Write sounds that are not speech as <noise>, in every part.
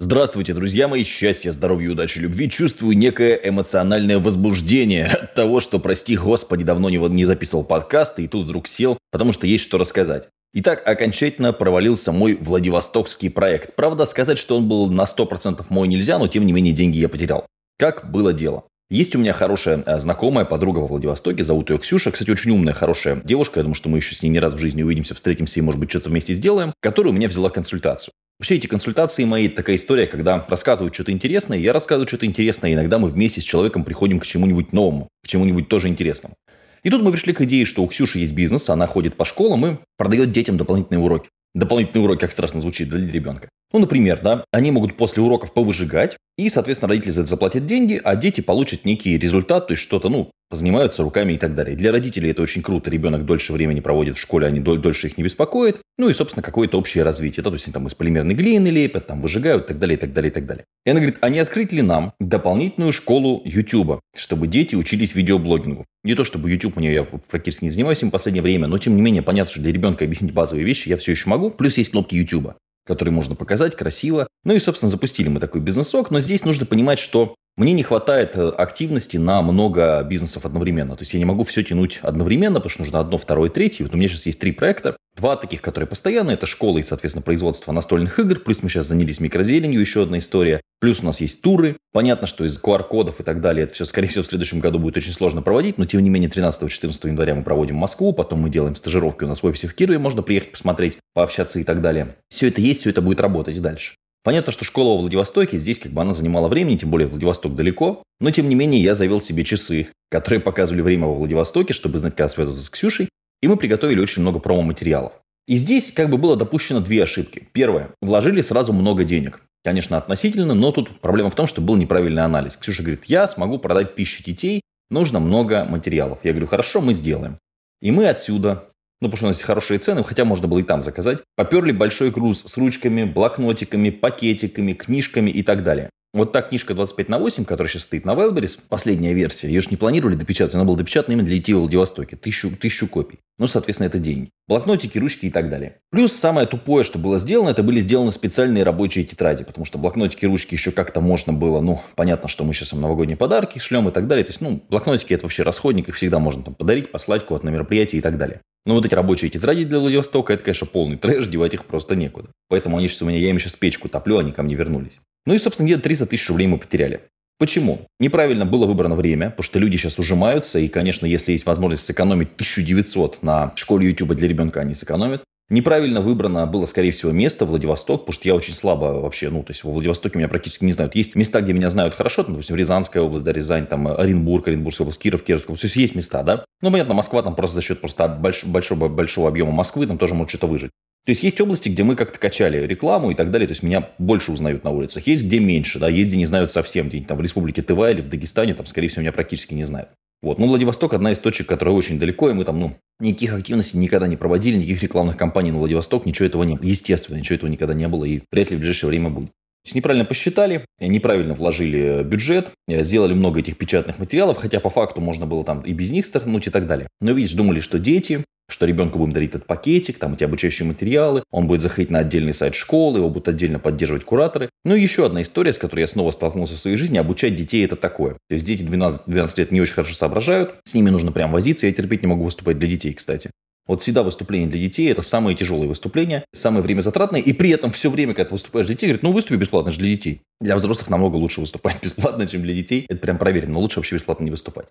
Здравствуйте, друзья мои, счастья, здоровья, удачи, любви. Чувствую некое эмоциональное возбуждение <laughs> от того, что, прости господи, давно не, не записывал подкасты и тут вдруг сел, потому что есть что рассказать. Итак, окончательно провалился мой Владивостокский проект. Правда, сказать, что он был на 100% мой нельзя, но тем не менее деньги я потерял. Как было дело? Есть у меня хорошая э, знакомая, подруга во Владивостоке, зовут ее Ксюша. Кстати, очень умная, хорошая девушка. Я думаю, что мы еще с ней не раз в жизни увидимся, встретимся и, может быть, что-то вместе сделаем. Которая у меня взяла консультацию. Вообще эти консультации мои такая история, когда рассказывают что-то интересное, я рассказываю что-то интересное, и иногда мы вместе с человеком приходим к чему-нибудь новому, к чему-нибудь тоже интересному. И тут мы пришли к идее, что у Ксюши есть бизнес, она ходит по школам и продает детям дополнительные уроки. Дополнительные уроки, как страшно звучит для ребенка. Ну, например, да, они могут после уроков повыжигать, и, соответственно, родители за это заплатят деньги, а дети получат некий результат, то есть что-то, ну, занимаются руками и так далее. Для родителей это очень круто, ребенок дольше времени проводит в школе, они дольше их не беспокоят. Ну и, собственно, какое-то общее развитие. Да, то есть они там из полимерной глины лепят, там выжигают и так далее, и так далее, и так далее. И она говорит, а не открыть ли нам дополнительную школу YouTube, чтобы дети учились видеоблогингу? Не то, чтобы YouTube мне, я практически не занимаюсь им в последнее время, но тем не менее понятно, что для ребенка объяснить базовые вещи я все еще могу. Плюс есть кнопки YouTube который можно показать красиво. Ну и, собственно, запустили мы такой бизнесок, но здесь нужно понимать, что мне не хватает э, активности на много бизнесов одновременно. То есть я не могу все тянуть одновременно, потому что нужно одно, второе, третье. Вот у меня сейчас есть три проекта. Два таких, которые постоянные, это школа и, соответственно, производство настольных игр. Плюс мы сейчас занялись микрозеленью, еще одна история. Плюс у нас есть туры. Понятно, что из QR-кодов и так далее это все, скорее всего, в следующем году будет очень сложно проводить. Но, тем не менее, 13-14 января мы проводим Москву. Потом мы делаем стажировки у нас в офисе в Кирове. Можно приехать посмотреть, пообщаться и так далее. Все это есть, все это будет работать дальше. Понятно, что школа во Владивостоке, здесь как бы она занимала времени, тем более Владивосток далеко. Но тем не менее я завел себе часы, которые показывали время во Владивостоке, чтобы знать, как связываться с Ксюшей. И мы приготовили очень много промо-материалов. И здесь как бы было допущено две ошибки. Первое. Вложили сразу много денег. Конечно, относительно, но тут проблема в том, что был неправильный анализ. Ксюша говорит, я смогу продать тысячу детей, нужно много материалов. Я говорю, хорошо, мы сделаем. И мы отсюда ну, потому что у нас хорошие цены, хотя можно было и там заказать, поперли большой груз с ручками, блокнотиками, пакетиками, книжками и так далее. Вот та книжка 25 на 8, которая сейчас стоит на Wildberries, последняя версия, ее же не планировали допечатать, она была допечатана именно для детей в Владивостоке, тысячу, тысячу копий. Ну, соответственно, это деньги. Блокнотики, ручки и так далее. Плюс самое тупое, что было сделано, это были сделаны специальные рабочие тетради, потому что блокнотики, ручки еще как-то можно было, ну, понятно, что мы сейчас им новогодние подарки шлем и так далее. То есть, ну, блокнотики это вообще расходник, их всегда можно там подарить, послать куда-то на мероприятие и так далее. Но вот эти рабочие тетради для Владивостока, это, конечно, полный трэш, девать их просто некуда. Поэтому они сейчас у меня, я им сейчас печку топлю, они ко мне вернулись. Ну и, собственно, где-то 300 тысяч рублей мы потеряли. Почему? Неправильно было выбрано время, потому что люди сейчас ужимаются, и, конечно, если есть возможность сэкономить 1900 на школе YouTube для ребенка, они сэкономят. Неправильно выбрано было, скорее всего, место Владивосток, потому что я очень слабо вообще, ну, то есть во Владивостоке меня практически не знают. Есть места, где меня знают хорошо, там, допустим, Рязанская область, да, Рязань, там, Оренбург, Оренбургская область, Киров, Кировская область, то есть есть места, да. Ну, понятно, Москва там просто за счет просто большого, большого, большого объема Москвы там тоже может что-то выжить. То есть есть области, где мы как-то качали рекламу и так далее, то есть меня больше узнают на улицах. Есть где меньше, да, есть где не знают совсем, где там в Республике Тыва или в Дагестане, там, скорее всего, меня практически не знают. Вот. Ну, Владивосток одна из точек, которая очень далеко, и мы там, ну, никаких активностей никогда не проводили, никаких рекламных кампаний на Владивосток, ничего этого не было. Естественно, ничего этого никогда не было, и вряд ли в ближайшее время будет. То есть неправильно посчитали, неправильно вложили бюджет, сделали много этих печатных материалов, хотя по факту можно было там и без них стартануть и так далее. Но видишь, думали, что дети, что ребенку будем дарить этот пакетик, там эти обучающие материалы, он будет заходить на отдельный сайт школы, его будут отдельно поддерживать кураторы. Ну и еще одна история, с которой я снова столкнулся в своей жизни, обучать детей это такое. То есть дети 12, 12 лет не очень хорошо соображают, с ними нужно прям возиться, я терпеть не могу выступать для детей, кстати. Вот всегда выступление для детей – это самые тяжелые выступления, самое время затратное, и при этом все время, когда ты выступаешь для детей, говорят, ну выступи бесплатно же для детей. Для взрослых намного лучше выступать <laughs> бесплатно, чем для детей. Это прям проверено, но лучше вообще бесплатно не выступать.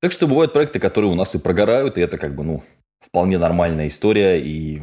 Так что бывают проекты, которые у нас и прогорают, и это как бы, ну, вполне нормальная история, и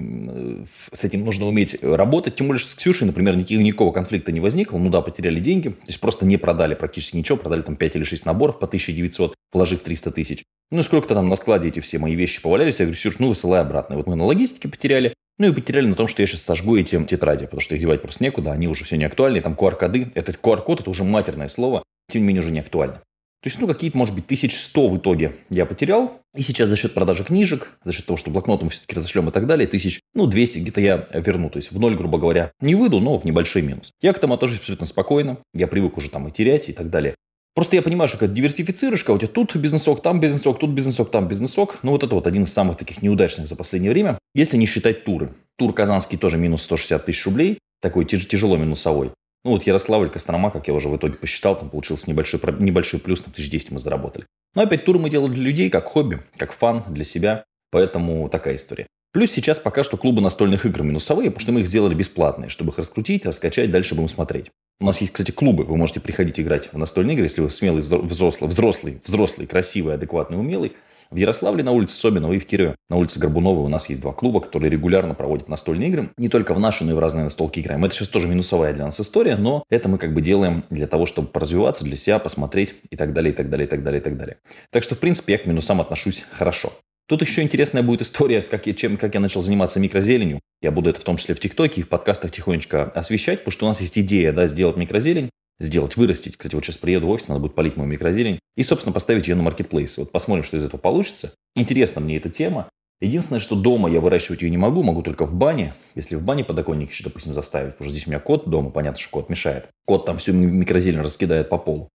с этим нужно уметь работать. Тем более, что с Ксюшей, например, никакого, никакого конфликта не возникло. Ну да, потеряли деньги, то есть просто не продали практически ничего, продали там 5 или 6 наборов по 1900, вложив 300 тысяч. Ну, сколько-то там на складе эти все мои вещи повалялись. Я говорю, Ксюш, ну, высылай обратно. Вот мы на логистике потеряли, ну и потеряли на том, что я сейчас сожгу эти тетради, потому что их девать просто некуда, они уже все не актуальны. Там QR-коды, этот QR-код, это уже матерное слово, тем не менее уже не актуально. То есть, ну, какие-то, может быть, 1100 в итоге я потерял. И сейчас за счет продажи книжек, за счет того, что блокнотом все-таки разошлем и так далее, тысяч, ну, 200 где-то я верну. То есть, в ноль, грубо говоря, не выйду, но в небольшой минус. Я к этому отношусь абсолютно спокойно. Я привык уже там и терять и так далее. Просто я понимаю, что когда диверсифицируешь, когда у тебя тут бизнесок, там бизнесок, тут бизнесок, там бизнесок. Ну, вот это вот один из самых таких неудачных за последнее время, если не считать туры. Тур казанский тоже минус 160 тысяч рублей, такой тяж- тяжело минусовой. Ну вот Ярославль, Кострома, как я уже в итоге посчитал, там получился небольшой, небольшой плюс, там 1010 мы заработали. Но опять туры мы делали для людей, как хобби, как фан, для себя. Поэтому такая история. Плюс сейчас пока что клубы настольных игр минусовые, потому что мы их сделали бесплатные, чтобы их раскрутить, раскачать, дальше будем смотреть. У нас есть, кстати, клубы, вы можете приходить играть в настольные игры, если вы смелый, взрослый, взрослый, взрослый, красивый, адекватный, умелый. В Ярославле на улице Собинова и в Кирове на улице Горбуновой у нас есть два клуба, которые регулярно проводят настольные игры. Не только в наши, но и в разные настолки играем. Это сейчас тоже минусовая для нас история, но это мы как бы делаем для того, чтобы поразвиваться, для себя, посмотреть и так далее, и так далее, и так далее, и так далее. Так что, в принципе, я к минусам отношусь хорошо. Тут еще интересная будет история, как я, чем, как я начал заниматься микрозеленью. Я буду это в том числе в ТикТоке и в подкастах тихонечко освещать, потому что у нас есть идея да, сделать микрозелень, сделать, вырастить. Кстати, вот сейчас приеду в офис, надо будет полить мою микрозелень. И, собственно, поставить ее на маркетплейсы. Вот посмотрим, что из этого получится. Интересна мне эта тема. Единственное, что дома я выращивать ее не могу, могу только в бане. Если в бане подоконник еще, допустим, заставить, потому что здесь у меня кот дома, понятно, что кот мешает. Кот там всю микрозелень раскидает по полу.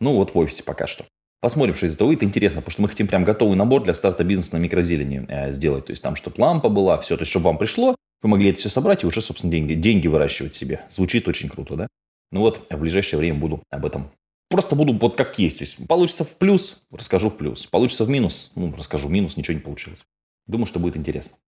Ну вот в офисе пока что. Посмотрим, что из этого выйдет. Интересно, потому что мы хотим прям готовый набор для старта бизнеса на микрозелени э, сделать. То есть там, чтобы лампа была, все. То есть, чтобы вам пришло, вы могли это все собрать и уже, собственно, деньги, деньги выращивать себе. Звучит очень круто, да? Ну вот, в ближайшее время буду об этом. Просто буду вот как есть. То есть, получится в плюс, расскажу в плюс. Получится в минус, ну, расскажу в минус, ничего не получилось. Думаю, что будет интересно.